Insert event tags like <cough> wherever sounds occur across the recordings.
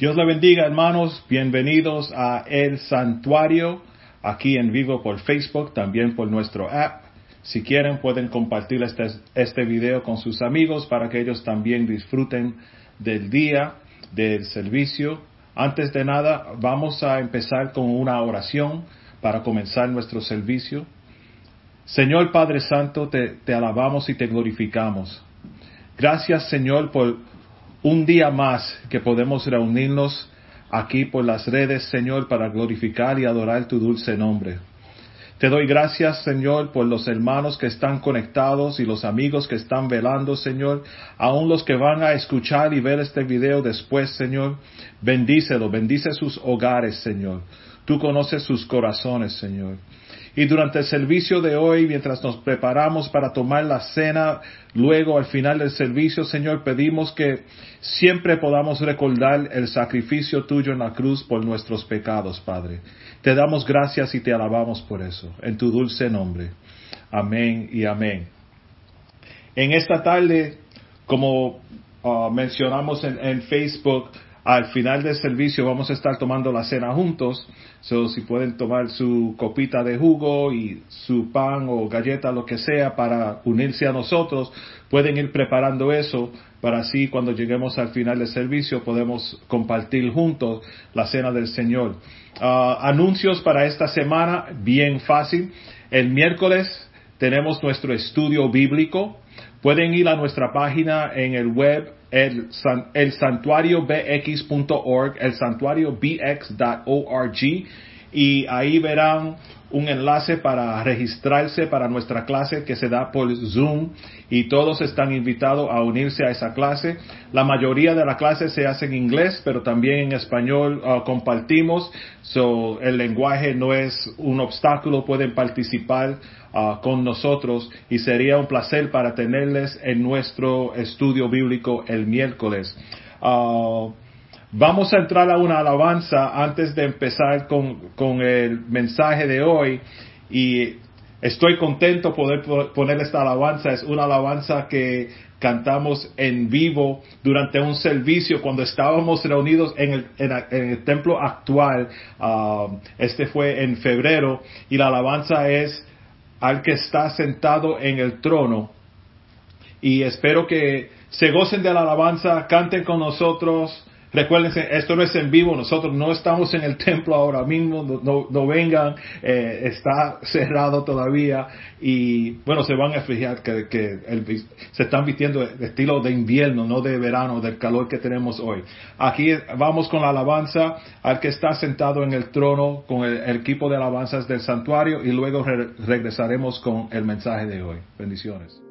Dios le bendiga, hermanos. Bienvenidos a El Santuario, aquí en vivo por Facebook, también por nuestro app. Si quieren, pueden compartir este, este video con sus amigos para que ellos también disfruten del día, del servicio. Antes de nada, vamos a empezar con una oración para comenzar nuestro servicio. Señor Padre Santo, te, te alabamos y te glorificamos. Gracias, Señor, por un día más que podemos reunirnos aquí por las redes, Señor, para glorificar y adorar tu dulce nombre. Te doy gracias, Señor, por los hermanos que están conectados y los amigos que están velando, Señor, aún los que van a escuchar y ver este video después, Señor. Bendícelo, bendice sus hogares, Señor. Tú conoces sus corazones, Señor. Y durante el servicio de hoy, mientras nos preparamos para tomar la cena, luego al final del servicio, Señor, pedimos que siempre podamos recordar el sacrificio tuyo en la cruz por nuestros pecados, Padre. Te damos gracias y te alabamos por eso, en tu dulce nombre. Amén y amén. En esta tarde, como uh, mencionamos en Facebook, al final del servicio vamos a estar tomando la cena juntos. So, si pueden tomar su copita de jugo y su pan o galleta, lo que sea, para unirse a nosotros, pueden ir preparando eso para así cuando lleguemos al final del servicio podemos compartir juntos la cena del Señor. Ah, anuncios para esta semana, bien fácil. El miércoles tenemos nuestro estudio bíblico. Pueden ir a nuestra página en el web el, el santuario bx.org, el santuario bx.org y ahí verán un enlace para registrarse para nuestra clase que se da por Zoom y todos están invitados a unirse a esa clase. La mayoría de la clase se hace en inglés, pero también en español uh, compartimos. So, el lenguaje no es un obstáculo, pueden participar uh, con nosotros y sería un placer para tenerles en nuestro estudio bíblico el miércoles. Uh, Vamos a entrar a una alabanza antes de empezar con, el mensaje de hoy y estoy contento poder poner esta alabanza. Es una alabanza que cantamos en vivo durante un servicio cuando estábamos reunidos en el, en, el templo actual. Um, este fue en febrero y la alabanza es al que está sentado en el trono. Y espero que se gocen de la alabanza, canten con nosotros. Recuérdense, esto no es en vivo, nosotros no estamos en el templo ahora mismo, no, vengan, eh, está cerrado todavía y bueno, se van a fijar que, que se están vistiendo de estilo de invierno, no de verano, del calor que tenemos hoy. Aquí vamos con la alabanza al que está sentado en el trono con el, equipo de alabanzas del santuario y luego regresaremos con el mensaje de hoy. Bendiciones.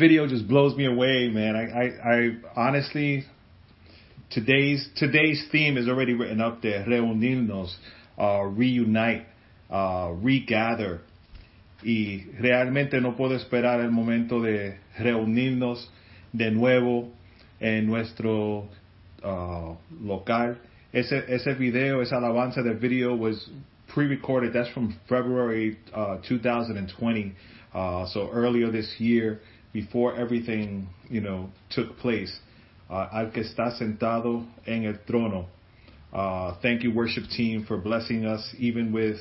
Video just blows me away, man. I, I, I honestly, today's today's theme is already written up there. Reunirnos, uh, reunite, uh, regather. Y realmente no puedo esperar el momento de reunirnos de nuevo en nuestro uh, local. Ese, ese video, esa alabanza del video was pre-recorded. That's from February uh, 2020. Uh, so earlier this year, before everything, you know, took place. Uh, al que está sentado en el trono. Uh, thank you, worship team, for blessing us, even with,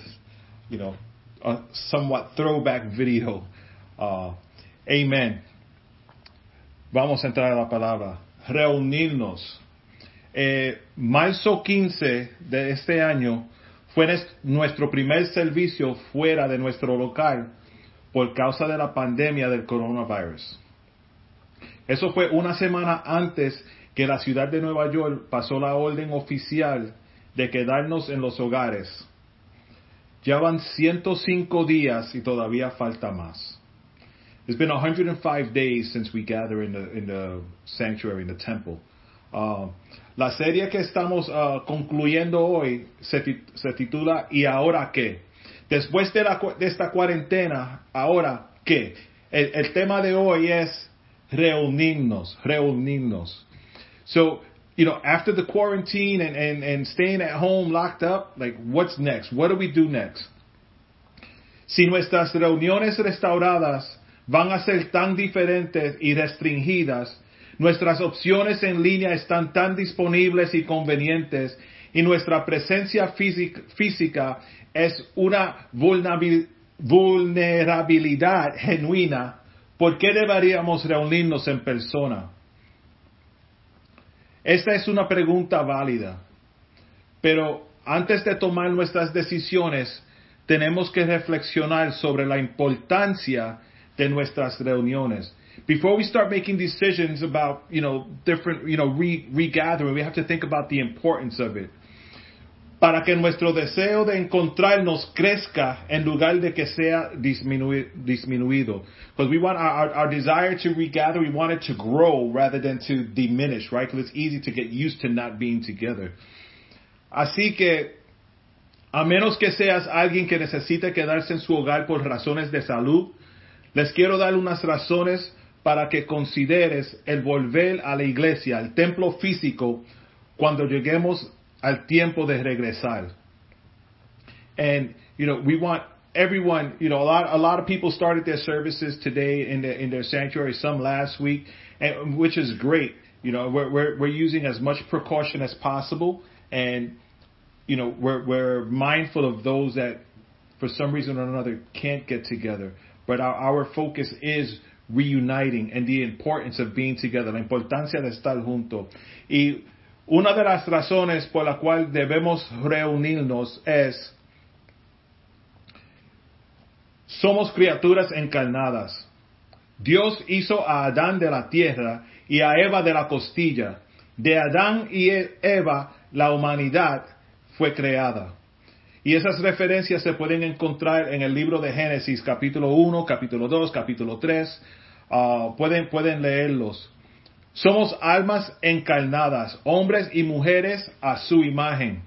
you know, a somewhat throwback video. Uh, amen. Vamos a entrar a la palabra. Reunirnos. Eh, marzo 15 de este año fue nuestro primer servicio fuera de nuestro local por causa de la pandemia del coronavirus. Eso fue una semana antes que la ciudad de Nueva York pasó la orden oficial de quedarnos en los hogares. Ya van 105 días y todavía falta más. It's been 105 days since we gather in the, in the sanctuary, in the temple. Uh, la serie que estamos uh, concluyendo hoy se, se titula ¿Y ahora qué? Después de, esta cuarentena, ¿ahora qué? El, el tema de hoy es reunirnos, reunirnos. So, you know, after the quarantine and, and, and staying at home locked up, like, what's next? What do we do next? Si nuestras reuniones restauradas van a ser tan diferentes y restringidas, nuestras opciones en línea están tan disponibles y convenientes, y nuestra presencia físic- física es una vulnerabil- vulnerabilidad genuina, ¿por qué deberíamos reunirnos en persona? Esta es una pregunta válida, pero antes de tomar nuestras decisiones, tenemos que reflexionar sobre la importancia de nuestras reuniones. Before we start making decisions about, you know, different, you know, re regathering, we have to think about the importance of it. Para que nuestro deseo de encontrarnos crezca en lugar de que sea disminuido. Because we want our, our, desire to regather, we want it to grow rather than to diminish, right? Because it's easy to get used to not being together. Así que, a menos que seas alguien que necesite quedarse en su hogar por razones de salud, les quiero dar unas razones para que consideres el volver a la iglesia, al templo físico, cuando lleguemos al tiempo de regresar. And, you know, we want everyone, you know, a lot, a lot of people started their services today in, the, in their sanctuary, some last week, and, which is great. You know, we're, we're, we're using as much precaution as possible and, you know, we're, we're mindful of those that for some reason or another can't get together. But our, our focus is reuniting and the importance of being together, la importancia de estar juntos. Y una de las razones por la cual debemos reunirnos es somos criaturas encarnadas. Dios hizo a Adán de la tierra y a Eva de la costilla. De Adán y Eva la humanidad fue creada. Y esas referencias se pueden encontrar en el libro de Génesis, capítulo 1, capítulo 2, capítulo 3. Ah, pueden, pueden leerlos. Somos almas encarnadas, hombres y mujeres a su imagen.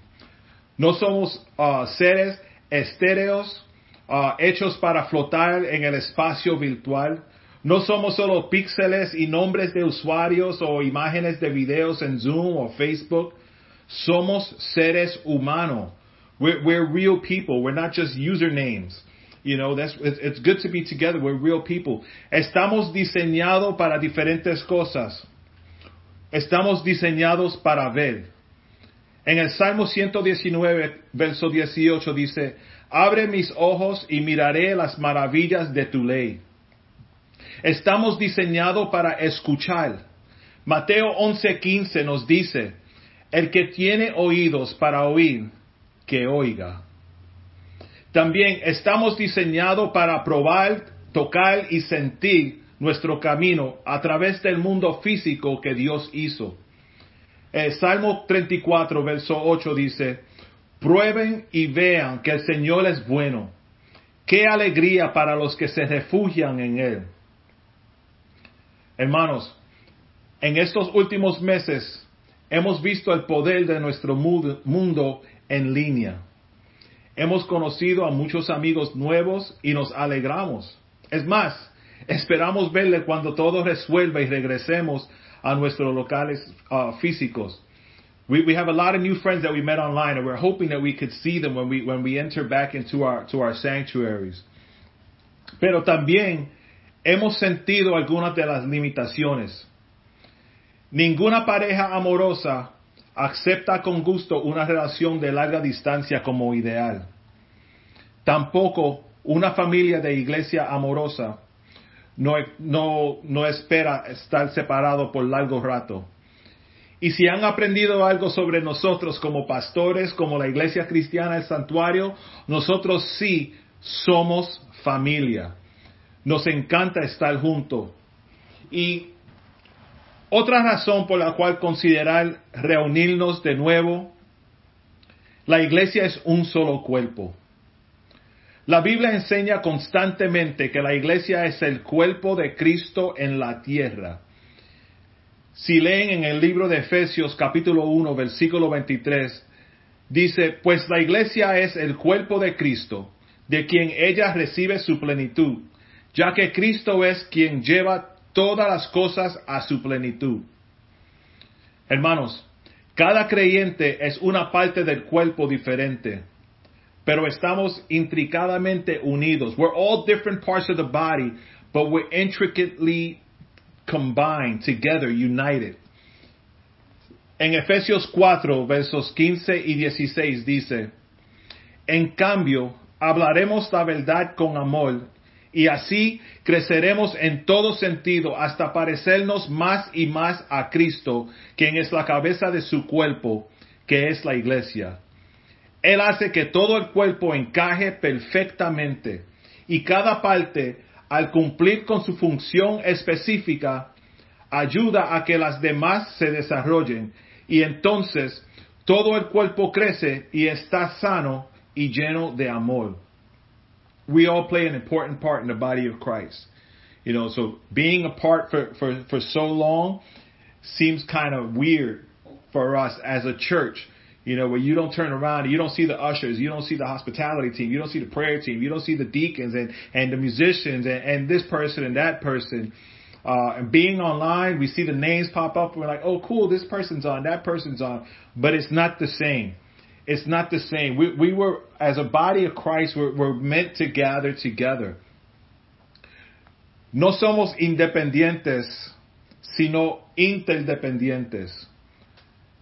No somos ah, seres estéreos ah, hechos para flotar en el espacio virtual. No somos solo píxeles y nombres de usuarios o imágenes de videos en Zoom o Facebook. Somos seres humanos We're, we're real people. We're not just usernames. You know, that's, it's, it's good to be together. We're real people. Estamos diseñados para diferentes cosas. Estamos diseñados para ver. En el Salmo 119, verso 18 dice, Abre mis ojos y miraré las maravillas de tu ley. Estamos diseñados para escuchar. Mateo 11:15 nos dice, El que tiene oídos para oír, que oiga. También estamos diseñados para probar, tocar y sentir nuestro camino a través del mundo físico que Dios hizo. El Salmo 34, verso 8 dice, prueben y vean que el Señor es bueno. Qué alegría para los que se refugian en Él. Hermanos, en estos últimos meses hemos visto el poder de nuestro mundo en línea. Hemos conocido a muchos amigos nuevos y nos alegramos. Es más, esperamos verle cuando todo resuelva y regresemos a nuestros locales uh, físicos. We, we have a lot of new friends that we met online, and we're hoping that we could see them when we, when we enter back into our, to our sanctuaries. Pero también hemos sentido algunas de las limitaciones. Ninguna pareja amorosa acepta con gusto una relación de larga distancia como ideal. Tampoco una familia de iglesia amorosa no, no, no espera estar separado por largo rato. Y si han aprendido algo sobre nosotros como pastores, como la iglesia cristiana, el santuario, nosotros sí somos familia. Nos encanta estar juntos. Y otra razón por la cual considerar reunirnos de nuevo, la iglesia es un solo cuerpo. La Biblia enseña constantemente que la iglesia es el cuerpo de Cristo en la tierra. Si leen en el libro de Efesios capítulo 1 versículo 23, dice, pues la iglesia es el cuerpo de Cristo, de quien ella recibe su plenitud, ya que Cristo es quien lleva todas las cosas a su plenitud. Hermanos, cada creyente es una parte del cuerpo diferente, pero estamos intricadamente unidos. We're all different parts of the body, but we're intricately combined, together, united. En Efesios 4, versos 15 y 16 dice, En cambio, hablaremos la verdad con amor y así creceremos en todo sentido hasta parecernos más y más a Cristo, quien es la cabeza de su cuerpo, que es la iglesia. Él hace que todo el cuerpo encaje perfectamente y cada parte, al cumplir con su función específica, ayuda a que las demás se desarrollen y entonces todo el cuerpo crece y está sano y lleno de amor. We all play an important part in the body of Christ. You know, so being apart for, for, for so long seems kind of weird for us as a church. You know, where you don't turn around, and you don't see the ushers, you don't see the hospitality team, you don't see the prayer team, you don't see the deacons and, and the musicians and, and this person and that person. Uh, and being online, we see the names pop up. We're like, oh, cool, this person's on, that person's on. But it's not the same. It's not the same. We, we were, as a body of Christ, we're, we're meant to gather together. No somos independientes, sino interdependientes.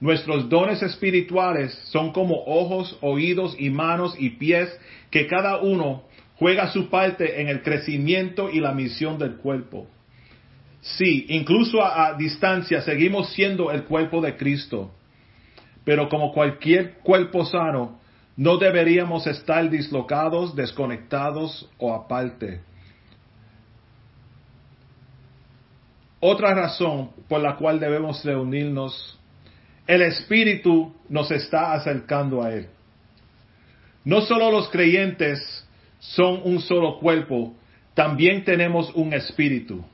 Nuestros dones espirituales son como ojos, oídos y manos y pies que cada uno juega su parte en el crecimiento y la misión del cuerpo. Sí, incluso a, a, distancia seguimos siendo el cuerpo de Cristo. Pero como cualquier cuerpo sano, no deberíamos estar dislocados, desconectados o aparte. Otra razón por la cual debemos reunirnos, el Espíritu nos está acercando a Él. No solo los creyentes son un solo cuerpo, también tenemos un espíritu.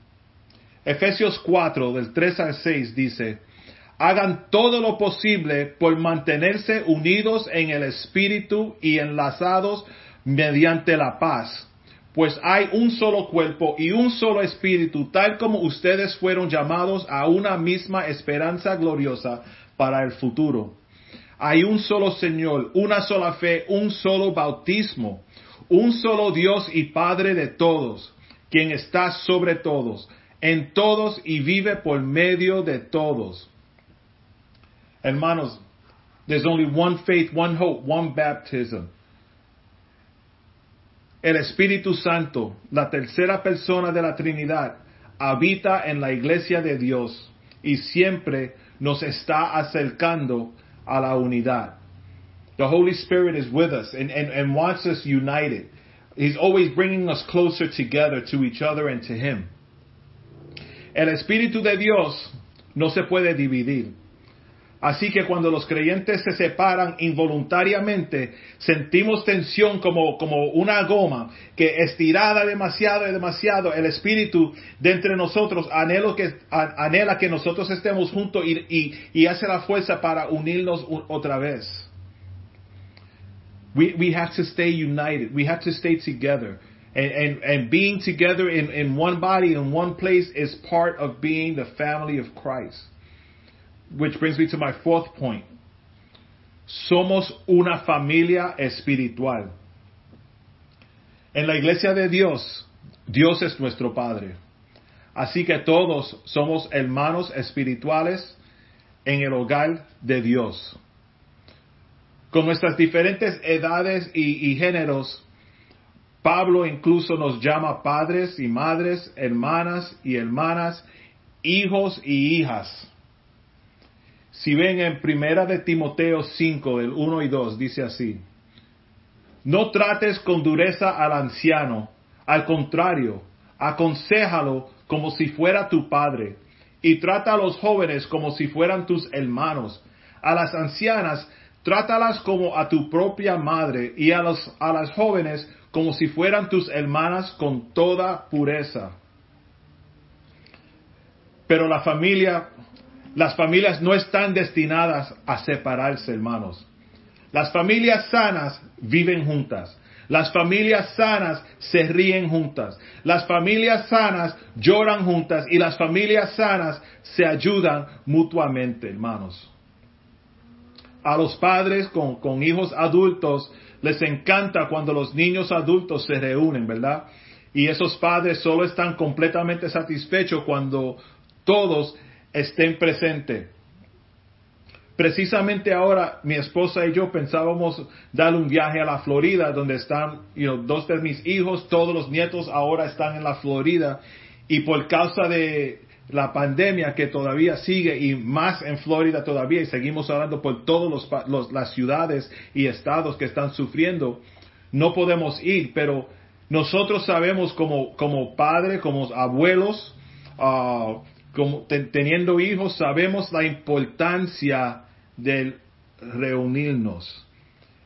Efesios 4, del 3 al 6 dice, hagan todo lo posible por mantenerse unidos en el espíritu y enlazados mediante la paz, pues hay un solo cuerpo y un solo espíritu, tal como ustedes fueron llamados a una misma esperanza gloriosa para el futuro. Hay un solo Señor, una sola fe, un solo bautismo, un solo Dios y Padre de todos, quien está sobre todos en todos y vive por medio de todos. Hermanos, there's only one faith, one hope, one baptism. El Espíritu Santo, la tercera persona de la Trinidad, habita en la iglesia de Dios y siempre nos está acercando a la unidad. The Holy Spirit is with us and, and, and wants us united. He's always bringing us closer together to each other and to Him. El Espíritu de Dios no se puede dividir. Así que cuando los creyentes se separan involuntariamente, sentimos tensión como, como una goma que estirada demasiado y demasiado, el Espíritu de entre nosotros anhelo que, anhela que nosotros estemos juntos y, y, y hace la fuerza para unirnos otra vez. We, we have to stay united. We have to stay together. And, and, and being together in, in one body, in one place, is part of being the family of Christ. Which brings me to my fourth point. Somos una familia espiritual. En la iglesia de Dios, Dios es nuestro Padre. Así que todos somos hermanos espirituales en el hogar de Dios. Con nuestras diferentes edades y, géneros, Pablo incluso nos llama padres y madres, hermanas y hermanas, hijos y hijas. Si ven en primera de Timoteo 5, del 1 y 2, dice así, no trates con dureza al anciano, al contrario, aconsejalo como si fuera tu padre, y trata a los jóvenes como si fueran tus hermanos, a las ancianas trátalas como a tu propia madre, y a, los, a las jóvenes como si fueran tus hermanas con toda pureza. Pero la familia, las familias no están destinadas a separarse, hermanos. Las familias sanas viven juntas. Las familias sanas se ríen juntas. Las familias sanas lloran juntas. Y las familias sanas se ayudan mutuamente, hermanos. A los padres con, hijos adultos les encanta cuando los niños adultos se reúnen, ¿verdad? Y esos padres solo están completamente satisfechos cuando todos estén presentes. Precisamente ahora mi esposa y yo pensábamos dar un viaje a la Florida, donde están dos de mis hijos, todos los nietos ahora están en la Florida y por causa de, la pandemia que todavía sigue y más en Florida todavía y seguimos hablando por todas las ciudades y estados que están sufriendo, no podemos ir, pero nosotros sabemos como, como padres, como abuelos, ah, como teniendo hijos, sabemos la importancia de reunirnos.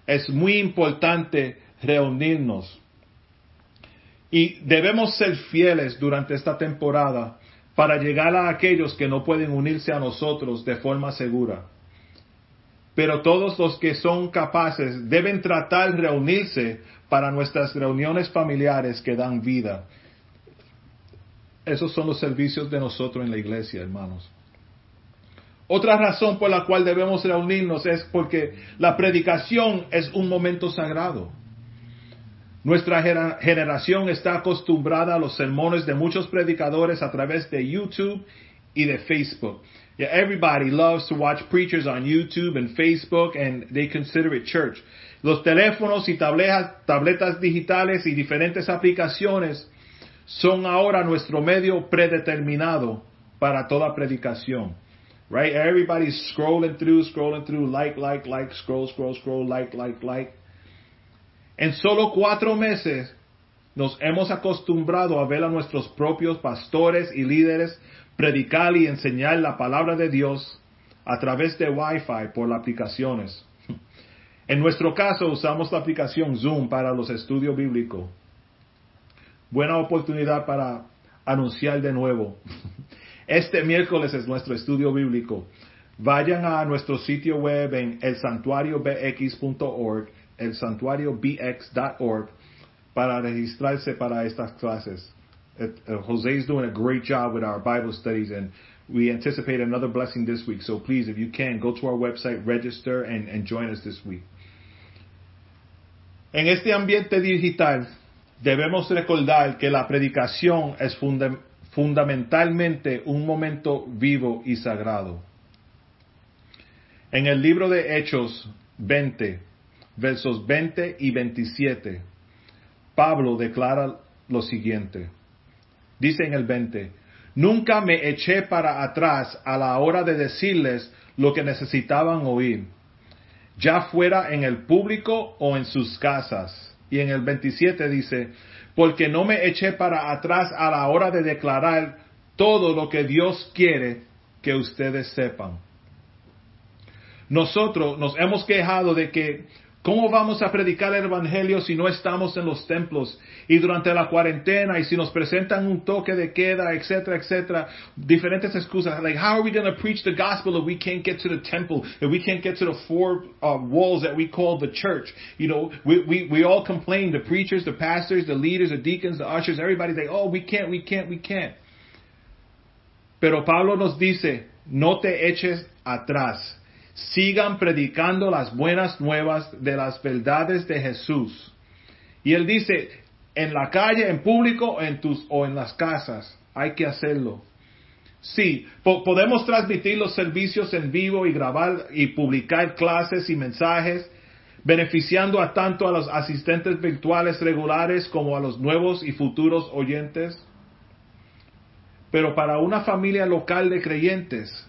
Es muy importante reunirnos. Y debemos ser fieles durante esta temporada para llegar a aquellos que no pueden unirse a nosotros de forma segura. Pero todos los que son capaces deben tratar de reunirse para nuestras reuniones familiares que dan vida. Esos son los servicios de nosotros en la iglesia, hermanos. Otra razón por la cual debemos reunirnos es porque la predicación es un momento sagrado. Nuestra generación está acostumbrada a los sermones de muchos predicadores a través de YouTube y de Facebook. Everybody loves to watch preachers on YouTube and Facebook and they consider it church. Los teléfonos y tabletas digitales y diferentes aplicaciones son ahora nuestro medio predeterminado para toda predicación. Right? Everybody's scrolling through, scrolling through, like, like, like, scroll, scroll, scroll, like, like, like. En solo cuatro meses nos hemos acostumbrado a ver a nuestros propios pastores y líderes predicar y enseñar la palabra de Dios a través de Wi-Fi por las aplicaciones. En nuestro caso usamos la aplicación Zoom para los estudios bíblicos. Buena oportunidad para anunciar de nuevo. Este miércoles es nuestro estudio bíblico. Vayan a nuestro sitio web en elsantuariobx.org el santuariobx.org para registrarse para estas clases. Jose is doing a great job with our Bible studies and we anticipate another blessing this week. So please, if you can, go to our website, register and, and join us this week. En este ambiente digital, debemos recordar que la predicación es funda fundamentalmente un momento vivo y sagrado. En el libro de Hechos 20, versos 20 y 27, Pablo declara lo siguiente. Dice en el 20, nunca me eché para atrás a la hora de decirles lo que necesitaban oír, ya fuera en el público o en sus casas. Y en el 27 dice, porque no me eché para atrás a la hora de declarar todo lo que Dios quiere que ustedes sepan. Nosotros nos hemos quejado de que ¿Cómo vamos a predicar el Evangelio si no estamos en los templos y durante la cuarentena y si nos presentan un toque de queda, etcétera, etcétera? Diferentes excusas. Like, how are we going to preach the gospel if we can't get to the temple, if we can't get to the four uh, walls that we call the church? You know, we, we, we all complain, the preachers, the pastors, the leaders, the deacons, the ushers, everybody say, oh, we can't, we can't, we can't. Pero Pablo nos dice, no te eches atrás sigan predicando las buenas nuevas de las verdades de Jesús. Y él dice, en la calle, en público en tus, o en las casas, hay que hacerlo. Sí, podemos transmitir los servicios en vivo y grabar y publicar clases y mensajes, beneficiando a tanto a los asistentes virtuales regulares como a los nuevos y futuros oyentes. Pero para una familia local de creyentes,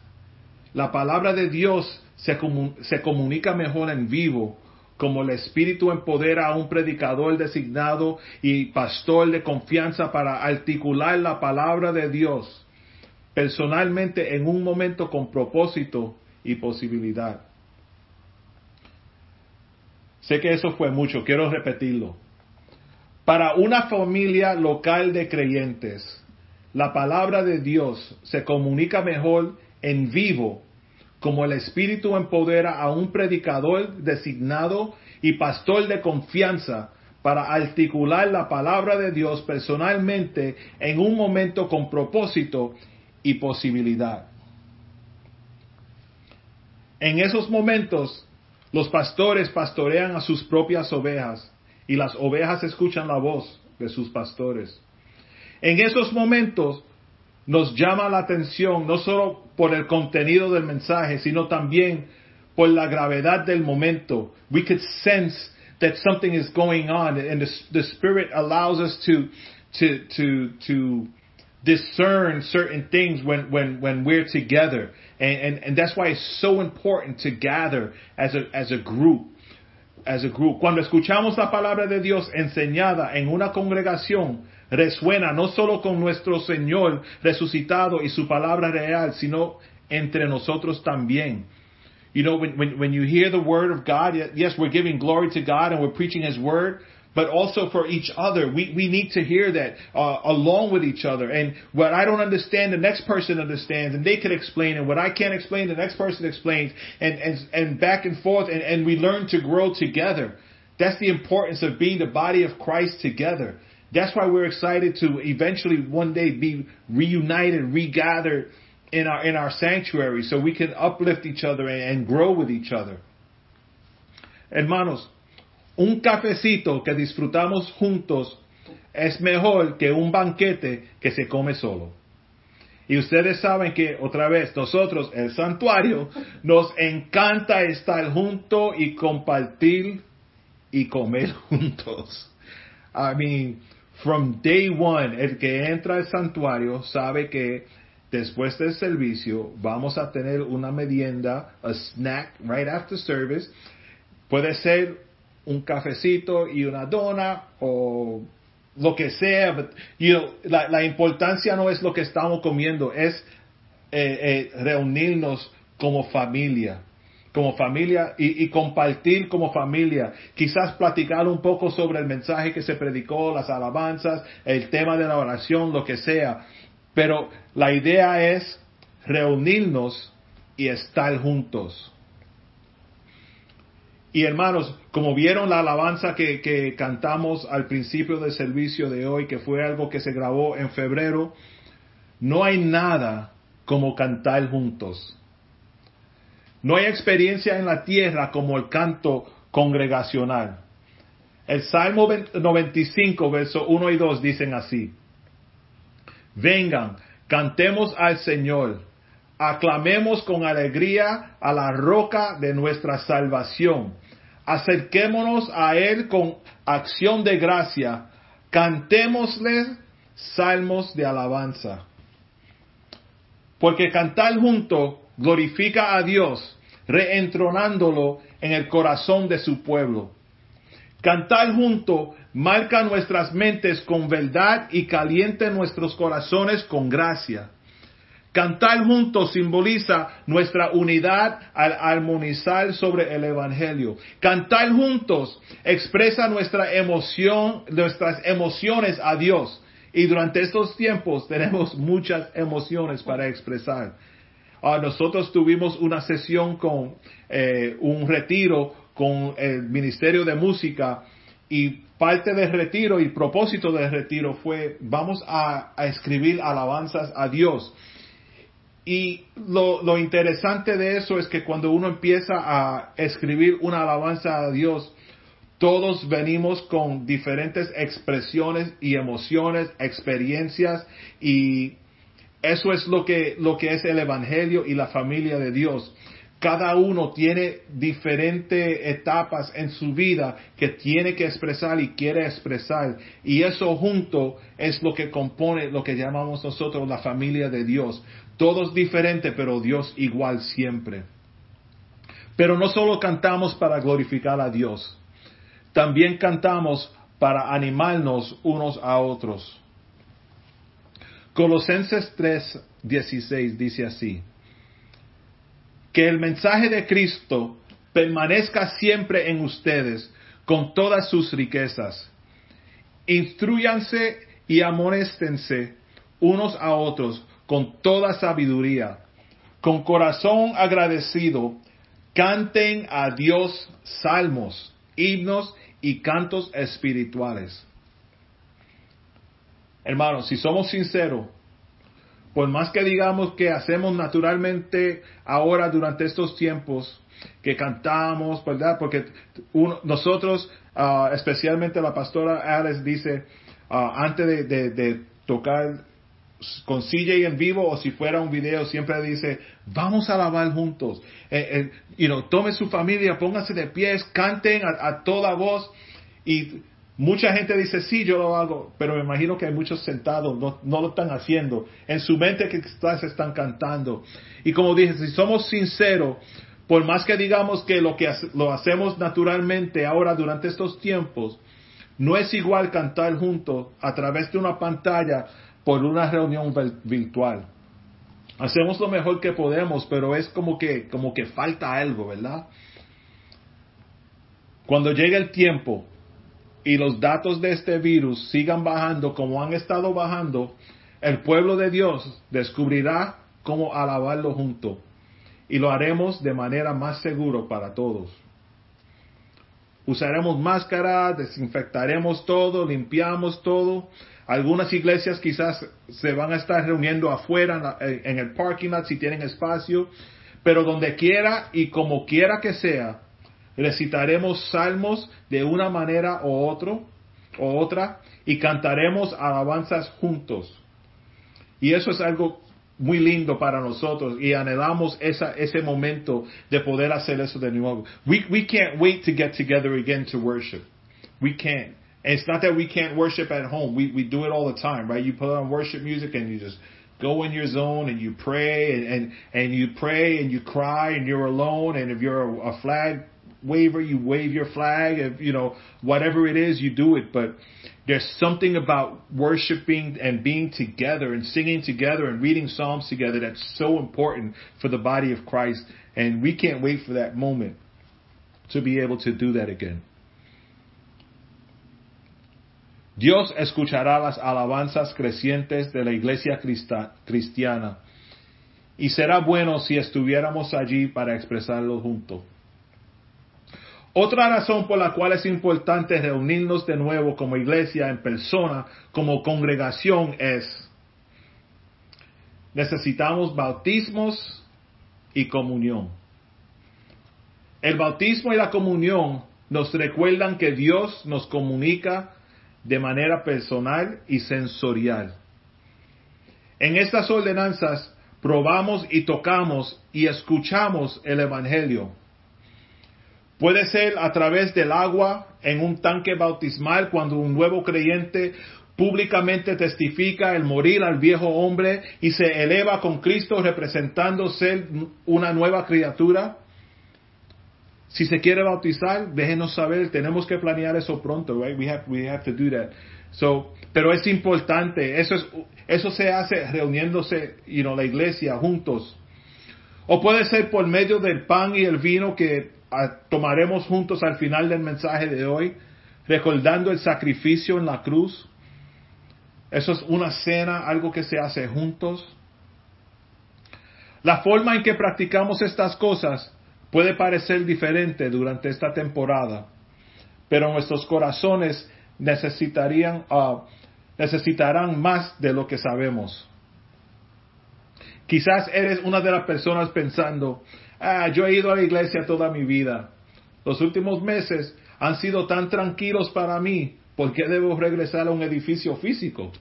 la palabra de Dios se, comunica mejor en vivo, como el Espíritu empodera a un predicador designado y pastor de confianza para articular la palabra de Dios personalmente en un momento con propósito y posibilidad. Sé que eso fue mucho, quiero repetirlo. Para una familia local de creyentes, la palabra de Dios se comunica mejor en vivo como el Espíritu empodera a un predicador designado y pastor de confianza para articular la palabra de Dios personalmente en un momento con propósito y posibilidad. En esos momentos, los pastores pastorean a sus propias ovejas y las ovejas escuchan la voz de sus pastores. En esos momentos, nos llama la atención no solo por el contenido del mensaje, sino también por la gravedad del momento. We could sense that something is going on and the, the Spirit allows us to, to, to, to discern certain things when, when, when we're together. And, and, and that's why it's so important to gather as a, as a group. As a group. Cuando escuchamos la palabra de Dios enseñada en una congregación, resuena no solo con nuestro Señor resucitado y su palabra real, sino entre nosotros también. You know, when, when, when you hear the word of God, yes, we're giving glory to God and we're preaching His word, but also for each other. We, we need to hear that uh, along with each other. And what I don't understand, the next person understands, and they can explain. And what I can't explain, the next person explains, and and and back and forth, and, and we learn to grow together. That's the importance of being the body of Christ together. That's why we're excited to eventually one day be reunited, regathered in our in our sanctuary, so we can uplift each other and, and grow with each other. Hermanos, un cafecito que disfrutamos juntos es mejor que un banquete que se come solo. Y ustedes saben que otra vez nosotros, el santuario, nos encanta estar juntos y compartir y comer <laughs> juntos. I mean, from day one, el que entra al santuario sabe que después del servicio vamos a tener una merienda, a snack right after service. Puede ser un cafecito y una dona o lo que sea. But, you know, la, importancia no es lo que estamos comiendo, es eh, eh, reunirnos como familia. Como familia y, y, compartir como familia. Quizás platicar un poco sobre el mensaje que se predicó, las alabanzas, el tema de la oración, lo que sea. Pero la idea es reunirnos y estar juntos. Y hermanos, como vieron la alabanza que, que, cantamos al principio del servicio de hoy, que fue algo que se grabó en febrero, no hay nada como cantar juntos. No hay experiencia en la tierra como el canto congregacional. El Salmo 95, verso 1 y 2 dicen así. Vengan, cantemos al Señor, aclamemos con alegría a la roca de nuestra salvación acerquémonos a Él con acción de gracia, cantémosle salmos de alabanza. Porque cantar junto glorifica a Dios, reentronándolo en el corazón de su pueblo. Cantar junto marca nuestras mentes con verdad y caliente nuestros corazones con gracia. Cantar juntos simboliza nuestra unidad al armonizar sobre el Evangelio. Cantar juntos expresa nuestra emoción, nuestras emociones a Dios. Y durante estos tiempos tenemos muchas emociones para expresar. Uh, nosotros tuvimos una sesión con eh, un retiro con el Ministerio de Música y parte del retiro y propósito del retiro fue vamos a, a escribir alabanzas a Dios. Y lo, lo, interesante de eso es que cuando uno empieza a escribir una alabanza a Dios, todos venimos con diferentes expresiones y emociones, experiencias y eso es lo que, lo que es el Evangelio y la familia de Dios. Cada uno tiene diferentes etapas en su vida que tiene que expresar y quiere expresar. Y eso junto es lo que compone lo que llamamos nosotros la familia de Dios. Todos diferentes, pero Dios igual siempre. Pero no solo cantamos para glorificar a Dios, también cantamos para animarnos unos a otros. Colosenses 3, 16 dice así, que el mensaje de Cristo permanezca siempre en ustedes con todas sus riquezas. Instruyanse y amonéstense unos a otros con toda sabiduría, con corazón agradecido, canten a Dios salmos, himnos y cantos espirituales. Hermanos, si somos sinceros, por más que digamos que hacemos naturalmente ahora durante estos tiempos, que cantamos, ¿verdad? Porque nosotros, ah, especialmente la pastora Alice dice, ah, antes de, de, tocar con CJ en vivo o si fuera un video, siempre dice, vamos a alabar juntos. Eh, eh, tome su familia, pónganse de pies, canten a, toda voz. Y Mucha gente dice, sí, yo lo hago, pero me imagino que hay muchos sentados, no, no lo están haciendo. En su mente quizás están cantando. Y como dije, si somos sinceros, por más que digamos que lo que lo hacemos naturalmente ahora durante estos tiempos, no es igual cantar juntos a través de una pantalla por una reunión virtual. Hacemos lo mejor que podemos, pero es como que, como que falta algo, ¿verdad? Cuando llegue el tiempo y los datos de este virus sigan bajando como han estado bajando, el pueblo de Dios descubrirá cómo alabarlo junto y lo haremos de manera más seguro para todos. Usaremos máscara, desinfectaremos todo, limpiamos todo. Algunas iglesias quizás se van a estar reuniendo afuera en, el parking lot si tienen espacio, pero donde quiera y como quiera que sea, recitaremos salmos de una manera o otro o otra y cantaremos alabanzas juntos. Y eso es algo muy lindo para nosotros y anhelamos esa, ese momento de poder hacer eso de nuevo. We, we can't wait to get together again to worship. We can't. And it's not that we can't worship at home. We, we do it all the time, right? You put on worship music and you just go in your zone and you pray and, and, and you pray and you cry and you're alone. And if you're a, a flag waver, you wave your flag. If, you know, whatever it is, you do it. But there's something about worshiping and being together and singing together and reading Psalms together that's so important for the body of Christ. And we can't wait for that moment to be able to do that again. Dios escuchará las alabanzas crecientes de la iglesia cristiana y será bueno si estuviéramos allí para expresarlo juntos. Otra razón por la cual es importante reunirnos de nuevo como iglesia en persona, como congregación, es necesitamos bautismos y comunión. El bautismo y la comunión nos recuerdan que Dios nos comunica de manera personal y sensorial. En estas ordenanzas probamos y tocamos y escuchamos el Evangelio Puede ser a través del agua en un tanque bautismal cuando un nuevo creyente públicamente testifica el morir al viejo hombre y se eleva con Cristo representando ser una nueva criatura. Si se quiere bautizar, déjenos saber, tenemos que planear eso pronto, right? We have, to do that. Pero es importante, eso es, eso se hace reuniéndose, la iglesia juntos. O puede ser por medio del pan y el vino que tomaremos juntos al final del mensaje de hoy, recordando el sacrificio en la cruz. Eso es una cena, algo que se hace juntos. La forma en que practicamos estas cosas puede parecer diferente durante esta temporada, pero nuestros corazones necesitarían, uh, necesitarán más de lo que sabemos. Quizás eres una de las personas pensando, ah, yo he ido a la iglesia toda mi vida. Los últimos meses han sido tan tranquilos para mí, ¿por qué debo regresar a un edificio físico?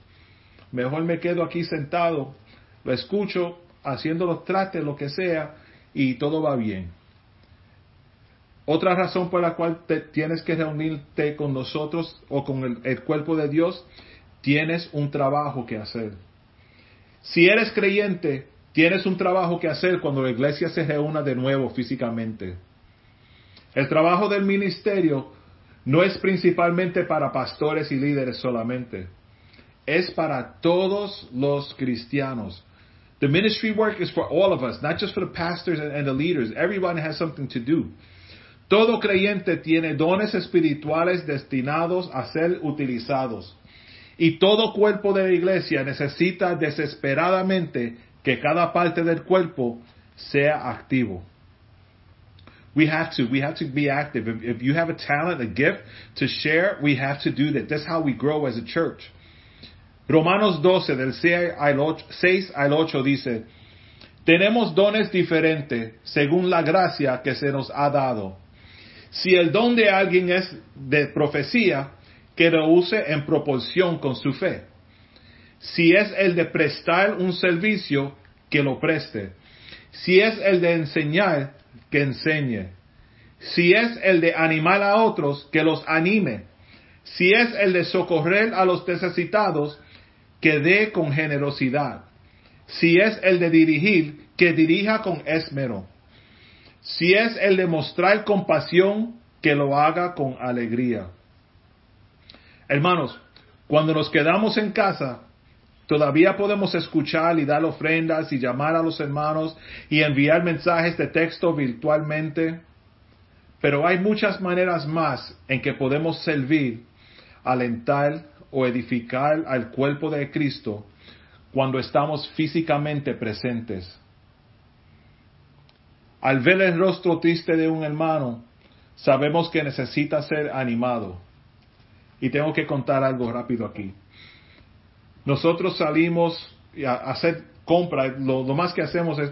Mejor me quedo aquí sentado, lo escucho, haciendo los trates, lo que sea, y todo va bien. Otra razón por la cual tienes que reunirte con nosotros o con el, el cuerpo de Dios, tienes un trabajo que hacer. Si eres creyente, Tienes un trabajo que hacer cuando la iglesia se reúna de nuevo físicamente. El trabajo del ministerio no es principalmente para pastores y líderes solamente. Es para todos los cristianos. The ministry work is for all of us, not just for the pastors and the leaders. Everyone has something to do. Todo creyente tiene dones espirituales destinados a ser utilizados. Y todo cuerpo de la iglesia necesita desesperadamente que cada parte del cuerpo sea activo. We have to. We have to be active. If, you have a talent, a gift to share, we have to do that. That's how we grow as a church. Romanos 12, del 6 al 8 dice, tenemos dones diferentes según la gracia que se nos ha dado. Si el don de alguien es de profecía, que lo use en proporción con su fe. Si es el de prestar un servicio, que lo preste. Si es el de enseñar, que enseñe. Si es el de animar a otros, que los anime. Si es el de socorrer a los necesitados, que dé con generosidad. Si es el de dirigir, que dirija con esmero. Si es el de mostrar compasión, que lo haga con alegría. Hermanos, cuando nos quedamos en casa, todavía podemos escuchar y dar ofrendas y llamar a los hermanos y enviar mensajes de texto virtualmente. Pero hay muchas maneras más en que podemos servir, alentar o edificar al cuerpo de Cristo cuando estamos físicamente presentes. Al ver el rostro triste de un hermano, sabemos que necesita ser animado. Y tengo que contar algo rápido aquí. Nosotros salimos a hacer compra, lo, más que hacemos es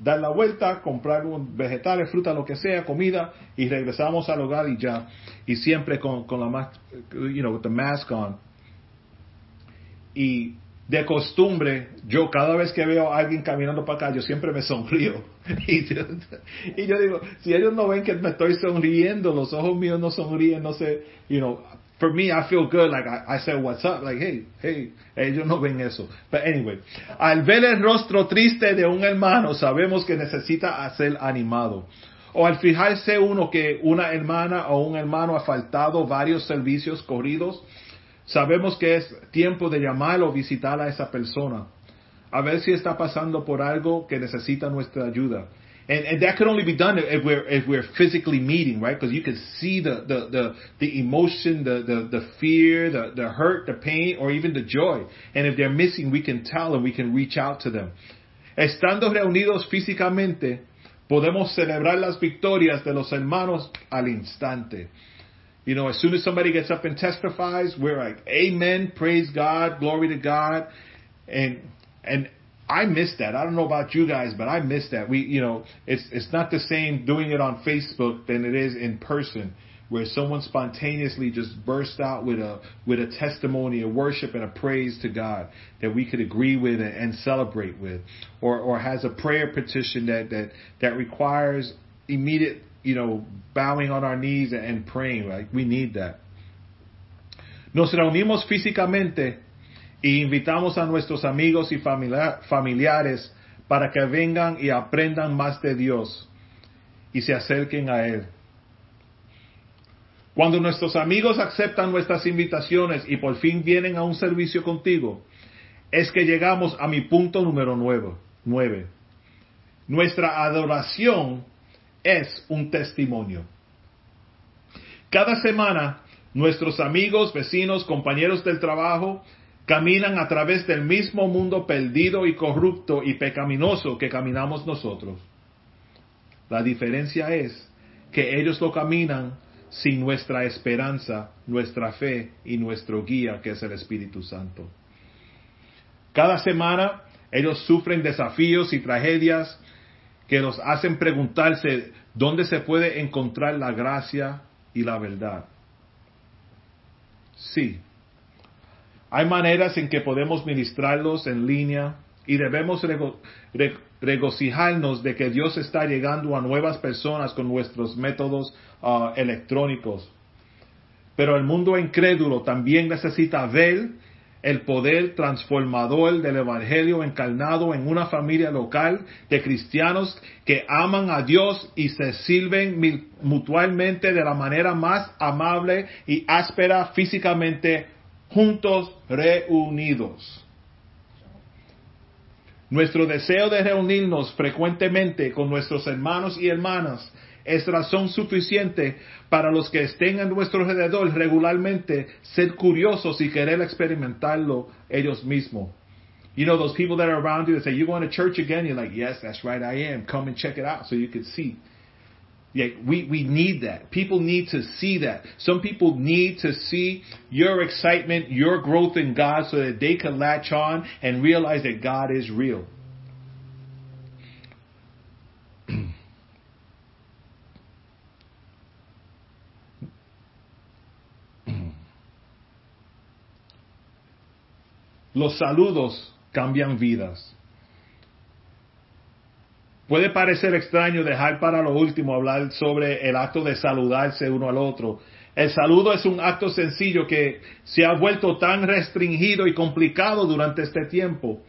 dar la vuelta, comprar vegetales, fruta, lo que sea, comida, y regresamos al hogar y ya. Y siempre con, con la mask, you know, with the mask on. Y de costumbre, yo cada vez que veo a alguien caminando para acá, yo siempre me sonrío. <laughs> Y yo, y yo, digo, si ellos no ven que me estoy sonriendo, los ojos míos no sonríen, no sé, you know, for me, I feel good, like I, I said, what's up, like, hey, hey, ellos no ven eso. But anyway, al ver el rostro triste de un hermano, sabemos que necesita ser animado. O al fijarse uno que una hermana o un hermano ha faltado varios servicios corridos, sabemos que es tiempo de llamar o visitar a esa persona. A ver si está pasando por algo que necesita nuestra ayuda. And, and that could only be done if we're, if we're physically meeting, right? Because you can see the, the, the, the emotion, the, the, the fear, the, the hurt, the pain, or even the joy. And if they're missing, we can tell and we can reach out to them. Estando reunidos físicamente, podemos celebrar las victorias de los hermanos al instante. You know, as soon as somebody gets up and testifies, we're like, Amen, praise God, glory to God. And, and I miss that. I don't know about you guys, but I miss that. We, you know, it's it's not the same doing it on Facebook than it is in person, where someone spontaneously just bursts out with a with a testimony, a worship, and a praise to God that we could agree with and, and celebrate with, or or has a prayer petition that that that requires immediate, you know, bowing on our knees and praying. Like we need that. Nos reunimos físicamente y invitamos a nuestros amigos y familiares para que vengan y aprendan más de Dios y se acerquen a Él. Cuando nuestros amigos aceptan nuestras invitaciones y por fin vienen a un servicio contigo, es que llegamos a mi punto número nueve. Nuestra adoración es un testimonio. Cada semana, nuestros amigos, vecinos, compañeros del trabajo caminan a través del mismo mundo perdido y corrupto y pecaminoso que caminamos nosotros. La diferencia es que ellos lo caminan sin nuestra esperanza, nuestra fe y nuestro guía, que es el Espíritu Santo. Cada semana ellos sufren desafíos y tragedias que los hacen preguntarse dónde se puede encontrar la gracia y la verdad. Sí, hay maneras en que podemos ministrarlos en línea y debemos regocijarnos de que Dios está llegando a nuevas personas con nuestros métodos ah, electrónicos. Pero el mundo incrédulo también necesita ver el poder transformador del Evangelio encarnado en una familia local de cristianos que aman a Dios y se sirven mutuamente de la manera más amable y áspera físicamente juntos reunidos. Nuestro deseo de reunirnos frecuentemente con nuestros hermanos y hermanas es razón suficiente para los que estén a nuestro alrededor regularmente ser curiosos y querer experimentarlo ellos mismos. You know, those people that are around you that say, You going to church again? You're like, Yes, that's right, I am. Come and check it out so you can see. Yeah, we, we need that. People need to see that. Some people need to see your excitement, your growth in God so that they can latch on and realize that God is real. <clears throat> Los saludos cambian vidas. Puede parecer extraño dejar para lo último hablar sobre el acto de saludarse uno al otro, El saludo es un acto sencillo que se ha vuelto tan restringido y complicado durante este tiempo.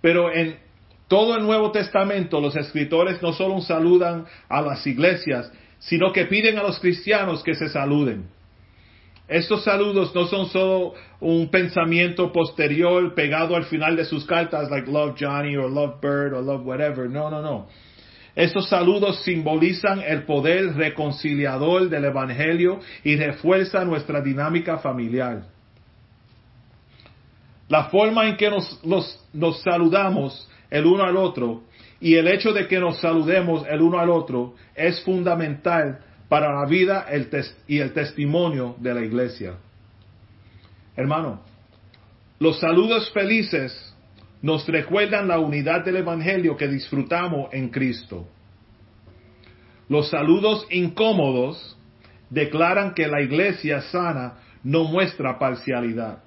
Pero en todo el Nuevo Testamento los escritores no solo saludan a las iglesias, sino que piden a los cristianos que se saluden. Estos saludos no son solo un pensamiento posterior pegado al final de sus cartas, like love Johnny or love Bird or love whatever. No, no, no. Estos saludos simbolizan el poder reconciliador del Evangelio y refuerzan nuestra dinámica familiar. La forma en que nos, nos saludamos el uno al otro y el hecho de que nos saludemos el uno al otro es fundamental para la vida y el testimonio de la iglesia. Hermano, los saludos felices nos recuerdan la unidad del Evangelio que disfrutamos en Cristo. Los saludos incómodos declaran que la iglesia sana no muestra parcialidad.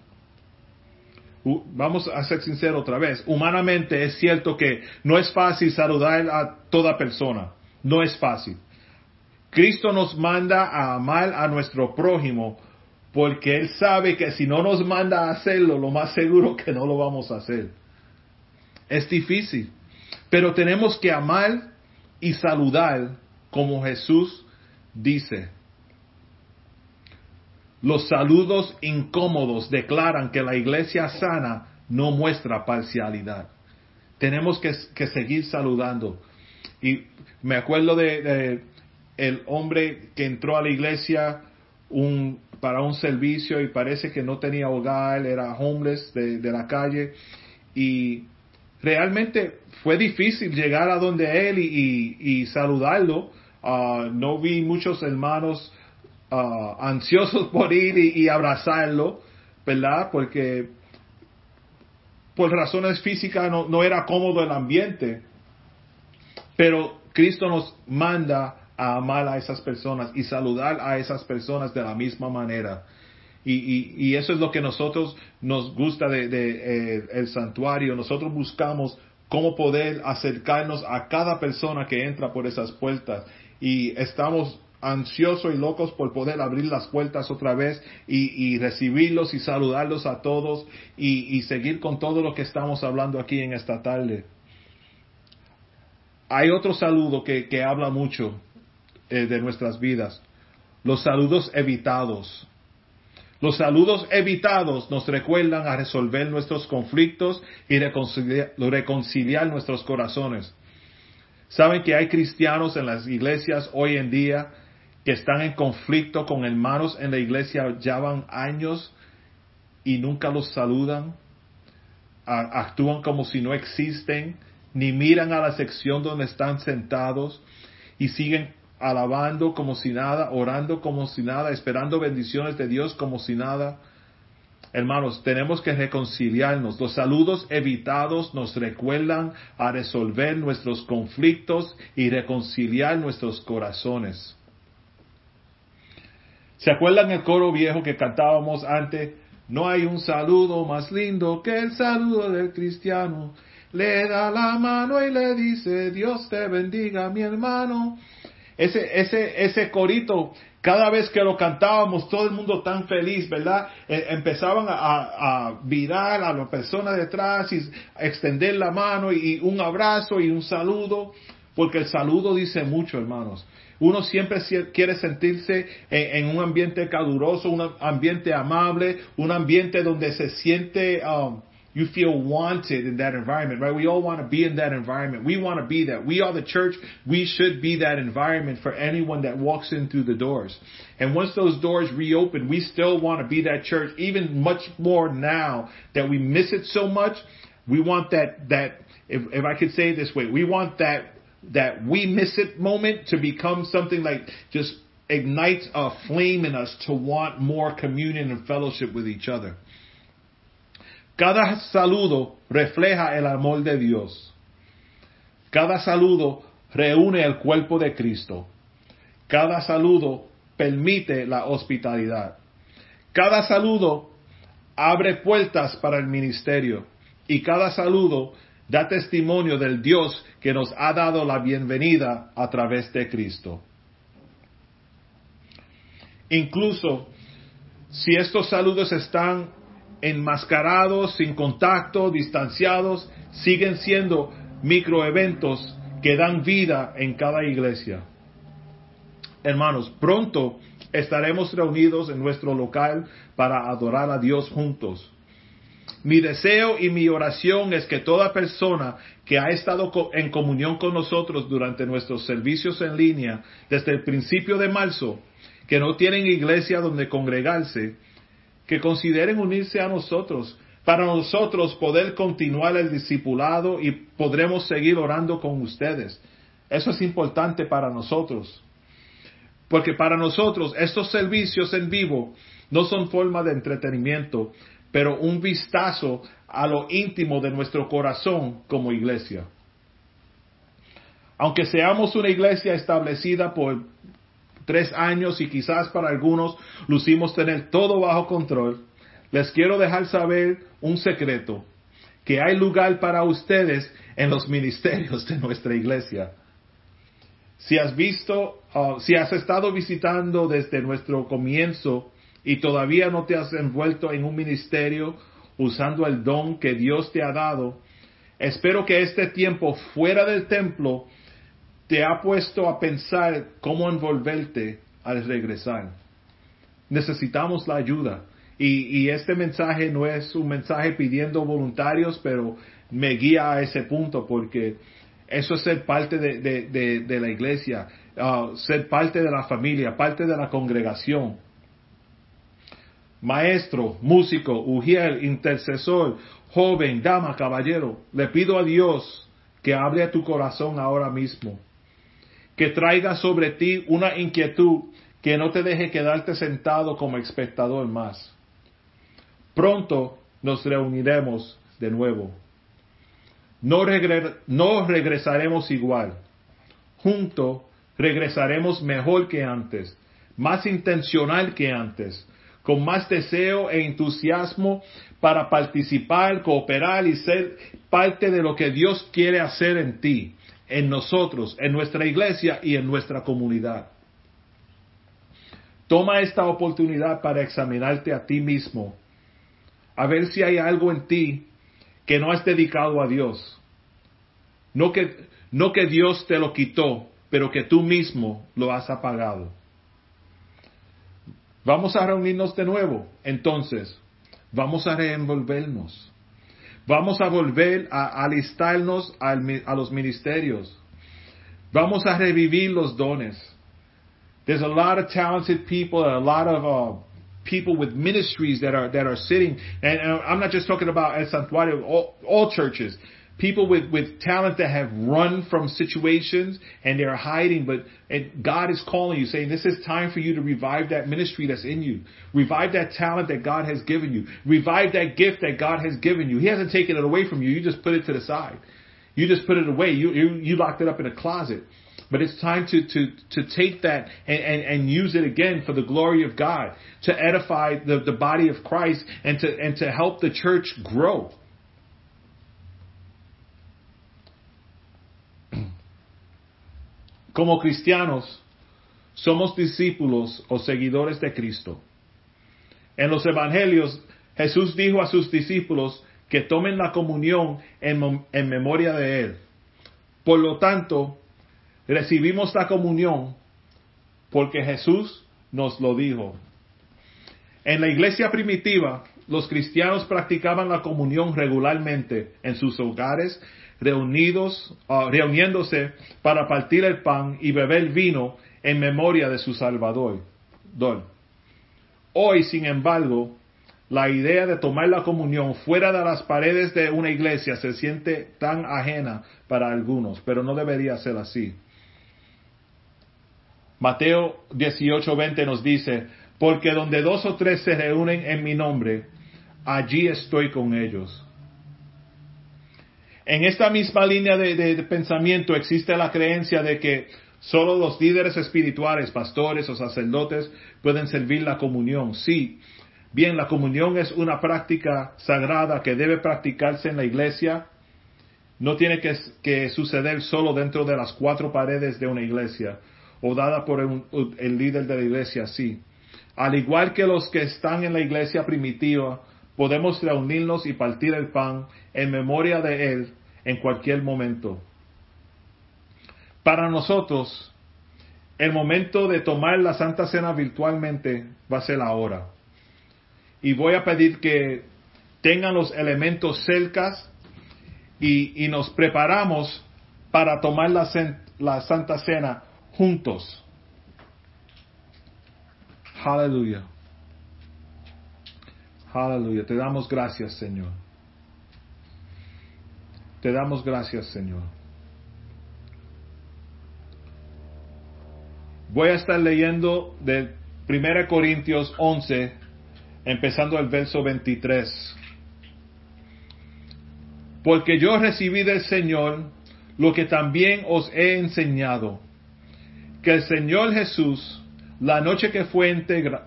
Vamos a ser sinceros otra vez. Humanamente es cierto que no es fácil saludar a toda persona. No es fácil. Cristo nos manda a amar a nuestro prójimo porque Él sabe que si no nos manda a hacerlo, lo más seguro que no lo vamos a hacer. Es difícil, pero tenemos que amar y saludar como Jesús dice. Los saludos incómodos declaran que la iglesia sana no muestra parcialidad. Tenemos que, seguir saludando. Y me acuerdo de el hombre que entró a la iglesia un, para un servicio y parece que no tenía hogar, era homeless de, la calle y realmente fue difícil llegar a donde él y, saludarlo. Ah, no vi muchos hermanos ah, ansiosos <laughs> por ir y, abrazarlo, ¿verdad? Porque por razones físicas no era cómodo el ambiente. Pero Cristo nos manda a amar a esas personas y saludar a esas personas de la misma manera. Y, eso es lo que nosotros nos gusta de, eh, el santuario. Nosotros buscamos cómo poder acercarnos a cada persona que entra por esas puertas. Y estamos ansiosos y locos por poder abrir las puertas otra vez y, recibirlos y saludarlos a todos y, seguir con todo lo que estamos hablando aquí en esta tarde. Hay otro saludo que, que habla mucho eh, de nuestras vidas. Los saludos evitados. Los saludos evitados nos recuerdan a resolver nuestros conflictos y reconciliar, reconciliar nuestros corazones. Saben que hay cristianos en las iglesias hoy en día que están en conflicto con hermanos en la iglesia llevan años y nunca los saludan, actúan como si no existen, ni miran a la sección donde están sentados y siguen alabando como si nada, orando como si nada, esperando bendiciones de Dios como si nada. Hermanos, tenemos que reconciliarnos. Los saludos evitados nos recuerdan a resolver nuestros conflictos y reconciliar nuestros corazones. ¿Se acuerdan el coro viejo que cantábamos antes? No hay un saludo más lindo que el saludo del cristiano. Le da la mano y le dice, Dios te bendiga, mi hermano. Ese, ese, ese corito, cada vez que lo cantábamos, todo el mundo tan feliz, ¿verdad? Eh, empezaban a, a, virar a la persona detrás y extender la mano y, un abrazo y un saludo, porque el saludo dice mucho, hermanos. Uno siempre quiere sentirse en, un ambiente caluroso, un ambiente amable, un ambiente donde se siente um, you feel wanted in that environment, right? We all want to be in that environment. We want to be that. We are the church. We should be that environment for anyone that walks in through the doors. And once those doors reopen, we still want to be that church, even much more now that we miss it so much. We want that, that, if, if I could say it this way, we want that, that we miss it moment to become something like just ignites a flame in us to want more communion and fellowship with each other. Cada saludo refleja el amor de Dios. Cada saludo reúne el cuerpo de Cristo. Cada saludo permite la hospitalidad. Cada saludo abre puertas para el ministerio. Y cada saludo da testimonio del Dios que nos ha dado la bienvenida a través de Cristo. Incluso si estos saludos están enmascarados, sin contacto, distanciados, siguen siendo microeventos que dan vida en cada iglesia. Hermanos, pronto estaremos reunidos en nuestro local para adorar a Dios juntos. Mi deseo y mi oración es que toda persona que ha estado en comunión con nosotros durante nuestros servicios en línea desde el principio de marzo, que no tienen iglesia donde congregarse, que consideren unirse a nosotros para nosotros poder continuar el discipulado y podremos seguir orando con ustedes. Eso es importante para nosotros. Porque para nosotros estos servicios en vivo no son forma de entretenimiento, pero un vistazo a lo íntimo de nuestro corazón como iglesia. Aunque seamos una iglesia establecida por tres años y quizás para algunos lucimos tener todo bajo control, les quiero dejar saber un secreto, que hay lugar para ustedes en los ministerios de nuestra iglesia. Si has visto, uh, si has estado visitando desde nuestro comienzo y todavía no te has envuelto en un ministerio usando el don que Dios te ha dado, espero que este tiempo fuera del templo te ha puesto a pensar cómo envolverte al regresar. Necesitamos la ayuda. Y, este mensaje no es un mensaje pidiendo voluntarios, pero me guía a ese punto porque eso es ser parte de, la iglesia, uh, ser parte de la familia, parte de la congregación. Maestro, músico, ujiel, intercesor, joven, dama, caballero, le pido a Dios que hable a tu corazón ahora mismo, que traiga sobre ti una inquietud que no te deje quedarte sentado como espectador más. Pronto nos reuniremos de nuevo. No, regresaremos igual. Junto regresaremos mejor que antes, más intencional que antes, con más deseo e entusiasmo para participar, cooperar y ser parte de lo que Dios quiere hacer en ti, en nosotros, en nuestra iglesia y en nuestra comunidad. Toma esta oportunidad para examinarte a ti mismo a ver si hay algo en ti que no has dedicado a Dios. No que, no que Dios te lo quitó, pero que tú mismo lo has apagado. Vamos a reunirnos de nuevo. Entonces, vamos a reenvolvernos. Vamos a volver a alistarnos a los ministerios. Vamos a revivir los dones. There's a lot of talented people, a lot of uh, people with ministries that are that are sitting, and, and I'm not just talking about El Santuario, all, all churches, people with with talent that have run from situations and they're hiding, but and God is calling you, saying, "This is time for you to revive that ministry that's in you, revive that talent that God has given you, revive that gift that God has given you. He hasn't taken it away from you; you just put it to the side." You just put it away. You, you, you locked it up in a closet. But it's time to, to, to take that and, and, and use it again for the glory of God, to edify the, the body of Christ and to, and to help the church grow. Como cristianos, somos discípulos o seguidores de Cristo. En los evangelios, Jesús dijo a sus discípulos que tomen la comunión en, en memoria de Él. Por lo tanto, Recibimos la comunión porque Jesús nos lo dijo. En la iglesia primitiva, los cristianos practicaban la comunión regularmente en sus hogares, reunidos, uh, reuniéndose para partir el pan y beber vino en memoria de su Salvador. Hoy, sin embargo, la idea de tomar la comunión fuera de las paredes de una iglesia se siente tan ajena para algunos, pero no debería ser así. Mateo 18:20 nos dice, porque donde dos o tres se reúnen en mi nombre, allí estoy con ellos. En esta misma línea de, pensamiento existe la creencia de que solo los líderes espirituales, pastores o sacerdotes pueden servir la comunión. Sí, bien, la comunión es una práctica sagrada que debe practicarse en la iglesia. No tiene que suceder solo dentro de las cuatro paredes de una iglesia o dada por el líder de la iglesia, sí. al igual que los que están en la iglesia primitiva, podemos reunirnos y partir el pan en memoria de Él en cualquier momento. Para nosotros, el momento de tomar la Santa Cena virtualmente va a ser ahora. Y voy a pedir que tengan los elementos cercas y, nos preparamos para tomar la, la Santa Cena juntos. Aleluya. Aleluya. Te damos gracias, Señor. Te damos gracias, Señor. Voy a estar leyendo de 1 Corintios 11, empezando el verso 23. Porque yo recibí del Señor lo que también os he enseñado, que el Señor Jesús, la noche que fue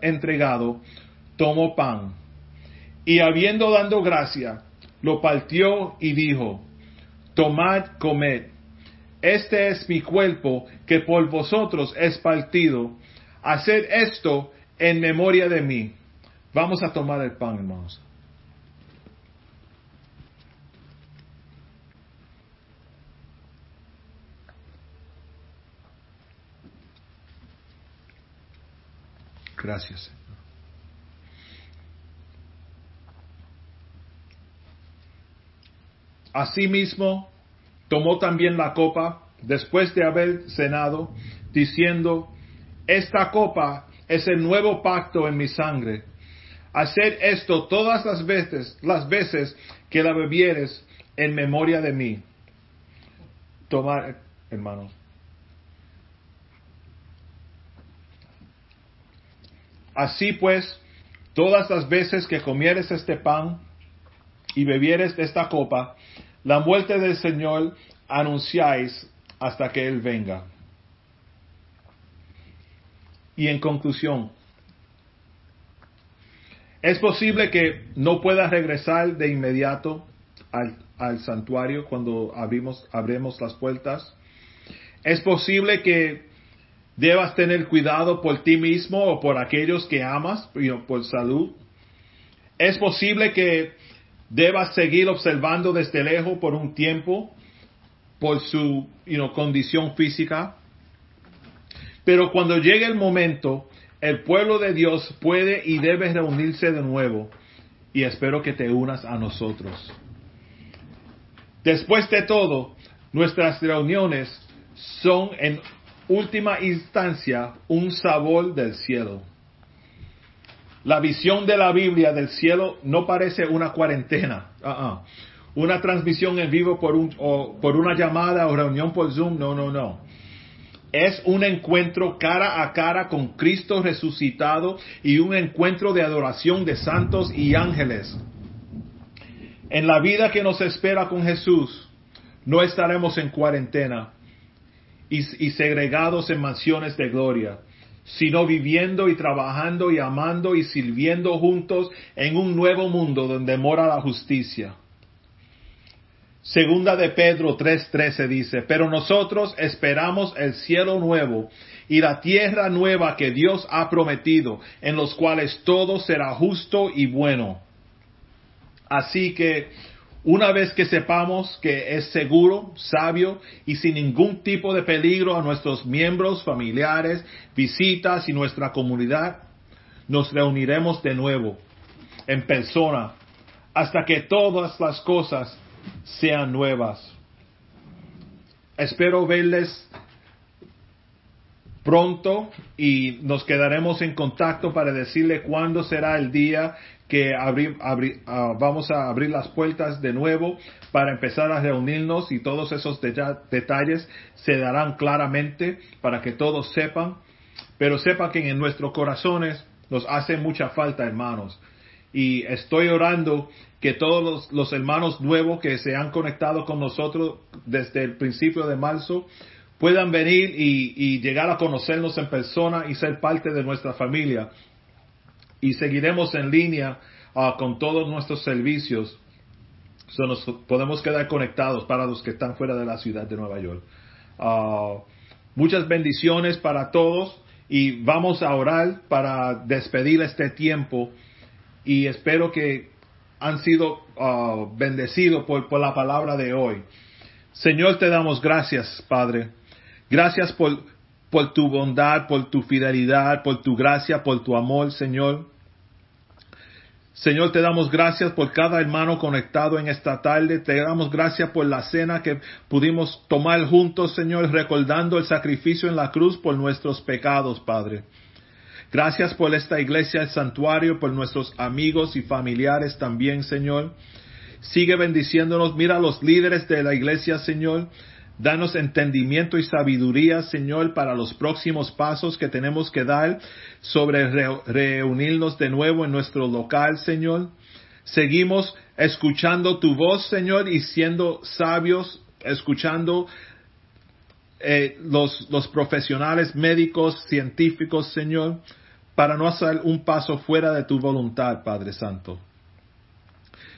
entregado, tomó pan, y habiendo dado gracia, lo partió y dijo, tomad, comed, este es mi cuerpo que por vosotros es partido, haced esto en memoria de mí. Vamos a tomar el pan, hermanos. Gracias. Asimismo, tomó también la copa después de haber cenado, diciendo, esta copa es el nuevo pacto en mi sangre. Hacer esto todas las veces, las veces que la bebieres en memoria de mí. Tomar, hermanos. Así pues, todas las veces que comieres este pan y bebieres esta copa, la muerte del Señor anunciáis hasta que Él venga. Y en conclusión, es posible que no pueda regresar de inmediato al, santuario cuando abrimos, las puertas. Es posible que debas tener cuidado por ti mismo o por aquellos que amas, por salud. Es posible que debas seguir observando desde lejos por un tiempo por su condición física. Pero cuando llegue el momento, el pueblo de Dios puede y debe reunirse de nuevo. Y espero que te unas a nosotros. Después de todo, nuestras reuniones son en última instancia un sabor del cielo. La visión de la Biblia del cielo no parece una cuarentena, uh-uh. una transmisión en vivo por, un, por una llamada o reunión por Zoom, no, no, no. Es un encuentro cara a cara con Cristo resucitado y un encuentro de adoración de santos y ángeles. En la vida que nos espera con Jesús, no estaremos en cuarentena y segregados en mansiones de gloria sino viviendo y trabajando y amando y sirviendo juntos en un nuevo mundo donde mora la justicia. Segunda de Pedro 3:13 dice, pero nosotros esperamos el cielo nuevo y la tierra nueva que Dios ha prometido, en los cuales todo será justo y bueno. Así que una vez que sepamos que es seguro, sabio y sin ningún tipo de peligro a nuestros miembros, familiares, visitas y nuestra comunidad, nos reuniremos de nuevo en persona hasta que todas las cosas sean nuevas. Espero verles pronto y nos quedaremos en contacto para decirle cuándo será el día que ah, vamos a abrir las puertas de nuevo para empezar a reunirnos y todos esos detalles se darán claramente para que todos sepan, pero sepa que en nuestros corazones nos hace mucha falta, hermanos. Y estoy orando que todos los, hermanos nuevos que se han conectado con nosotros desde el principio de marzo puedan venir y llegar a conocernos en persona y ser parte de nuestra familia y seguiremos en línea ah, con todos nuestros servicios. nos podemos quedar conectados para los que están fuera de la ciudad de Nueva York. Ah, muchas bendiciones para todos Y vamos a orar para despedir este tiempo y espero que han sido ah, bendecidos por, la palabra de hoy. Señor, te damos gracias, Padre. Gracias por tu bondad, por tu fidelidad, por tu gracia, por tu amor, Señor. Señor, te damos gracias por cada hermano conectado en esta tarde. Te damos gracias por la cena que pudimos tomar juntos, Señor, recordando el sacrificio en la cruz por nuestros pecados, Padre. Gracias por esta iglesia, el santuario, por nuestros amigos y familiares también, Señor. Sigue bendiciéndonos. Mira a los líderes de la iglesia, Señor. Danos entendimiento y sabiduría, Señor, para los próximos pasos que tenemos que dar sobre reunirnos de nuevo en nuestro local, Señor. Seguimos escuchando tu voz, Señor, y siendo sabios, escuchando eh, los, profesionales médicos, científicos, Señor, para no hacer un paso fuera de tu voluntad, Padre Santo.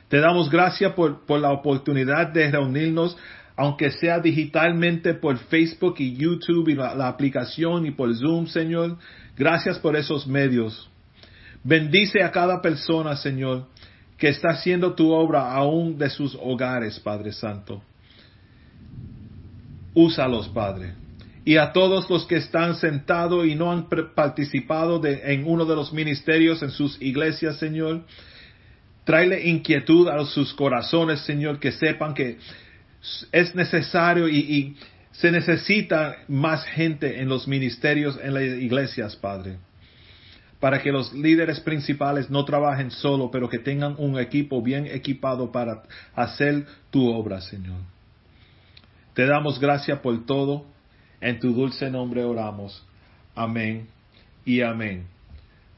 Te damos gracias por la oportunidad de reunirnos aunque sea digitalmente por Facebook y YouTube y la, aplicación y por Zoom, Señor. Gracias por esos medios. Bendice a cada persona, Señor, que está haciendo tu obra aún de sus hogares, Padre Santo. Úsalos, Padre. Y a todos los que están sentados y no han participado de, en uno de los ministerios en sus iglesias, Señor, tráele inquietud a sus corazones, Señor, que sepan que es necesario y, se necesita más gente en los ministerios, en las iglesias, Padre, para que los líderes principales no trabajen solo, pero que tengan un equipo bien equipado para hacer tu obra, Señor. Te damos gracias por todo. En tu dulce nombre oramos. Amén y amén.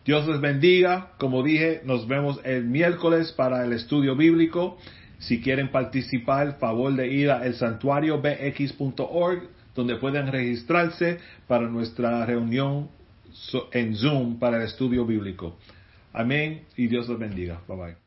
Dios les bendiga. Como dije, nos vemos el miércoles para el estudio bíblico. Si quieren participar, favor de ir a el santuario bx.org, donde pueden registrarse para nuestra reunión en Zoom para el estudio bíblico. Amén y Dios los bendiga. Bye bye.